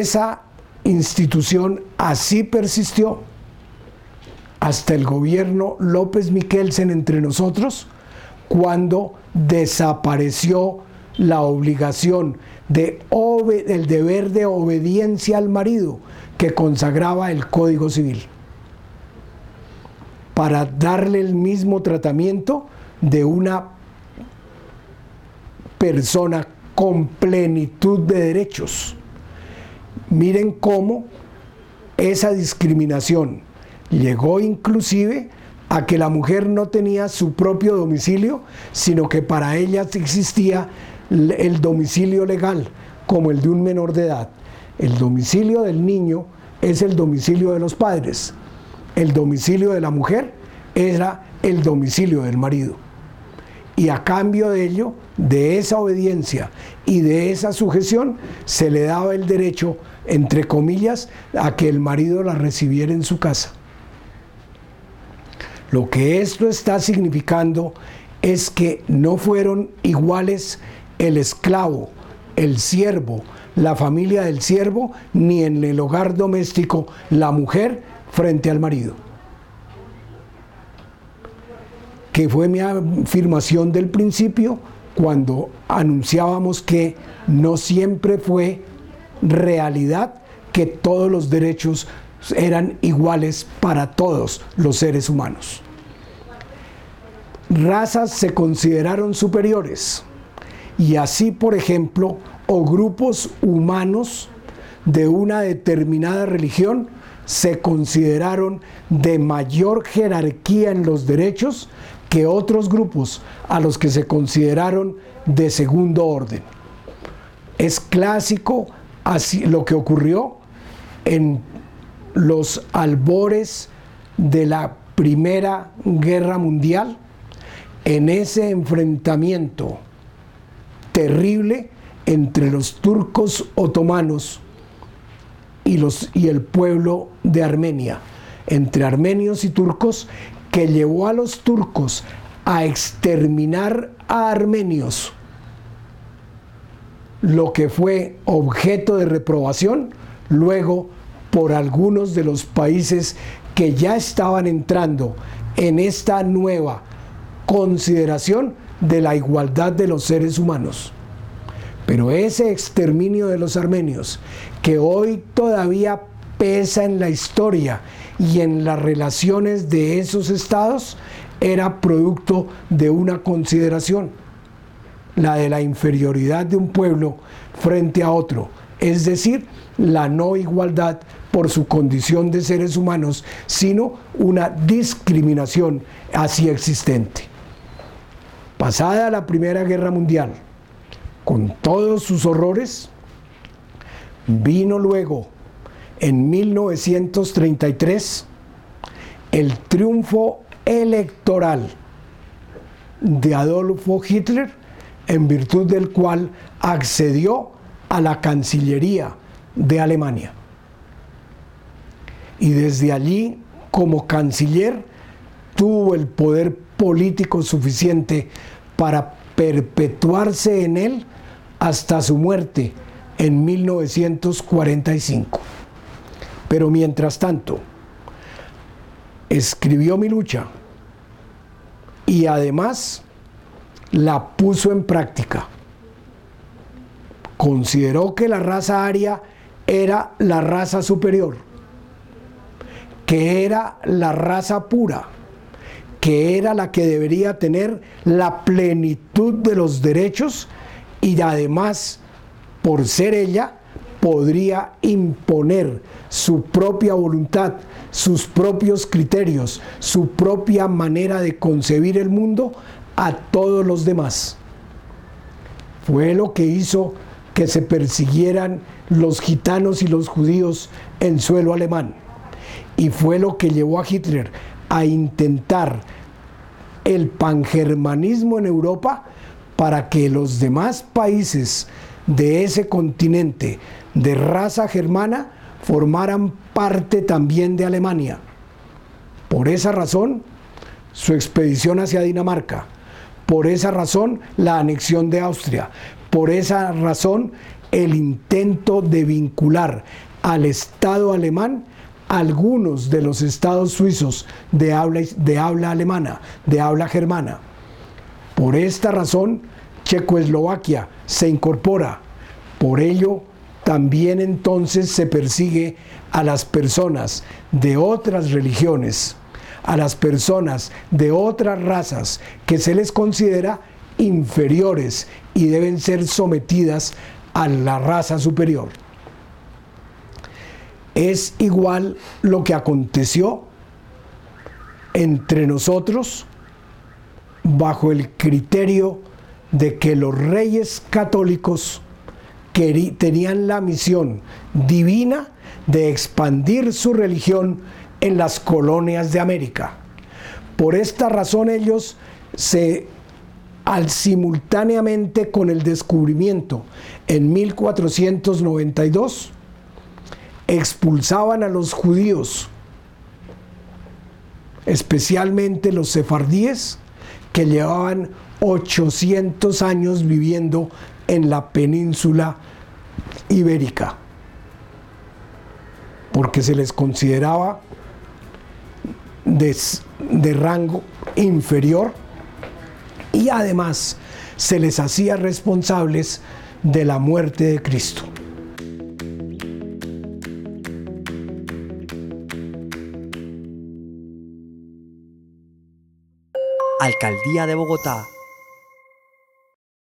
esa institución así persistió hasta el gobierno López Miquelsen entre nosotros, cuando desapareció la obligación de deber de obediencia al marido que consagraba el Código Civil para darle el mismo tratamiento de una persona con plenitud de derechos. Miren cómo esa discriminación llegó inclusive a que la mujer no tenía su propio domicilio, sino que para ella existía el domicilio legal, como el de un menor de edad. El domicilio del niño es el domicilio de los padres. El domicilio de la mujer era el domicilio del marido. Y a cambio de ello, de esa obediencia y de esa sujeción, se le daba el derecho, entre comillas, a que el marido la recibiera en su casa. Lo que esto está significando es que no fueron iguales el esclavo, el siervo, la familia del siervo, ni en el hogar doméstico la mujer frente al marido. Que fue mi afirmación del principio cuando anunciábamos que no siempre fue realidad que todos los derechos eran iguales para todos los seres humanos. Razas se consideraron superiores y así, por ejemplo, o grupos humanos de una determinada religión se consideraron de mayor jerarquía en los derechos que otros grupos a los que se consideraron de segundo orden. Es clásico así lo que ocurrió en los albores de la Primera Guerra Mundial, en ese enfrentamiento terrible entre los turcos otomanos y, los, y el pueblo de Armenia, entre armenios y turcos, que llevó a los turcos a exterminar a armenios, lo que fue objeto de reprobación luego por algunos de los países que ya estaban entrando en esta nueva consideración de la igualdad de los seres humanos. Pero ese exterminio de los armenios, que hoy todavía pesa en la historia y en las relaciones de esos estados, era producto de una consideración, la de la inferioridad de un pueblo frente a otro, es decir, la no igualdad por su condición de seres humanos, sino una discriminación así existente. Pasada la Primera Guerra Mundial, con todos sus horrores, vino luego, en 1933, el triunfo electoral de Adolfo Hitler, en virtud del cual accedió a la Cancillería de Alemania. Y desde allí, como canciller, tuvo el poder político suficiente para perpetuarse en él hasta su muerte en 1945. Pero mientras tanto, escribió mi lucha y además la puso en práctica. Consideró que la raza aria era la raza superior, que era la raza pura que era la que debería tener la plenitud de los derechos y además, por ser ella, podría imponer su propia voluntad, sus propios criterios, su propia manera de concebir el mundo a todos los demás. Fue lo que hizo que se persiguieran los gitanos y los judíos en suelo alemán. Y fue lo que llevó a Hitler a intentar el pangermanismo en Europa para que los demás países de ese continente de raza germana formaran parte también de Alemania. Por esa razón, su expedición hacia Dinamarca, por esa razón, la anexión de Austria, por esa razón, el intento de vincular al Estado alemán algunos de los estados suizos de habla, de habla alemana, de habla germana. Por esta razón, Checoslovaquia se incorpora. Por ello, también entonces se persigue a las personas de otras religiones, a las personas de otras razas que se les considera inferiores y deben ser sometidas a la raza superior. Es igual lo que aconteció entre nosotros bajo el criterio de que los reyes católicos tenían la misión divina de expandir su religión en las colonias de América. Por esta razón ellos se al simultáneamente con el descubrimiento en 1492 expulsaban a los judíos, especialmente los sefardíes que llevaban 800 años viviendo en la península ibérica, porque se les consideraba de, de rango inferior y además se les hacía responsables de la muerte de Cristo. Alcaldía de Bogotá